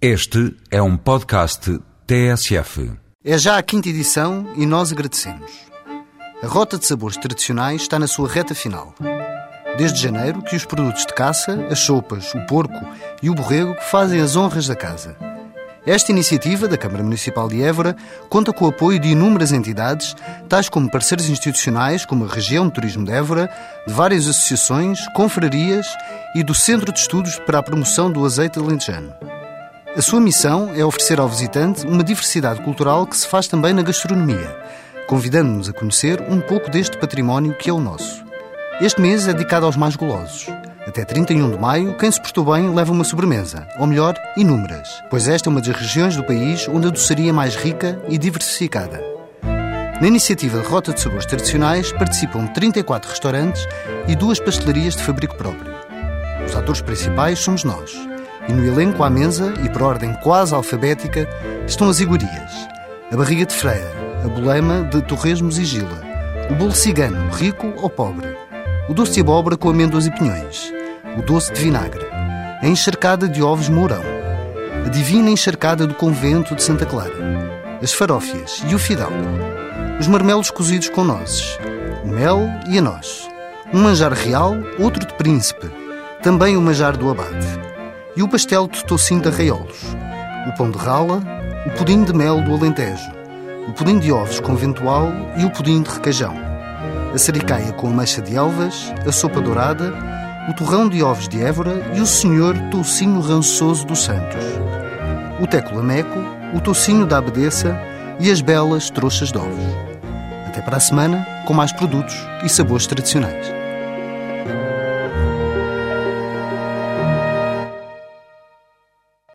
Este é um podcast TSF. É já a quinta edição e nós agradecemos. A Rota de Sabores Tradicionais está na sua reta final. Desde janeiro que os produtos de caça, as sopas, o porco e o borrego fazem as honras da casa. Esta iniciativa da Câmara Municipal de Évora conta com o apoio de inúmeras entidades, tais como parceiros institucionais como a Região de Turismo de Évora, de várias associações, confrarias e do Centro de Estudos para a Promoção do Azeite Alentejano. A sua missão é oferecer ao visitante uma diversidade cultural que se faz também na gastronomia, convidando-nos a conhecer um pouco deste património que é o nosso. Este mês é dedicado aos mais golosos. Até 31 de maio, quem se portou bem leva uma sobremesa, ou melhor, inúmeras, pois esta é uma das regiões do país onde a doçaria é mais rica e diversificada. Na iniciativa de Rota de Sabores Tradicionais participam 34 restaurantes e duas pastelarias de fabrico próprio. Os atores principais somos nós e no elenco à mesa, e por ordem quase alfabética, estão as iguarias. A barriga de freira, a bolema de torresmos e gila, o bolo cigano, rico ou pobre, o doce de abóbora com amêndoas e pinhões, o doce de vinagre, a encharcada de ovos mourão, a divina encharcada do convento de Santa Clara, as farófias e o fidalgo, os marmelos cozidos com nozes, o mel e a noz, um manjar real, outro de príncipe, também o manjar do abade e o pastel de tocinho de arraiolos, o pão de rala, o pudim de mel do Alentejo, o pudim de ovos conventual e o pudim de requeijão, a sericaia com ameixa de elvas, a sopa dourada, o torrão de ovos de Évora e o senhor toucinho rançoso dos Santos, o teco lameco, o toucinho da abedeça e as belas trouxas de ovos. Até para a semana, com mais produtos e sabores tradicionais.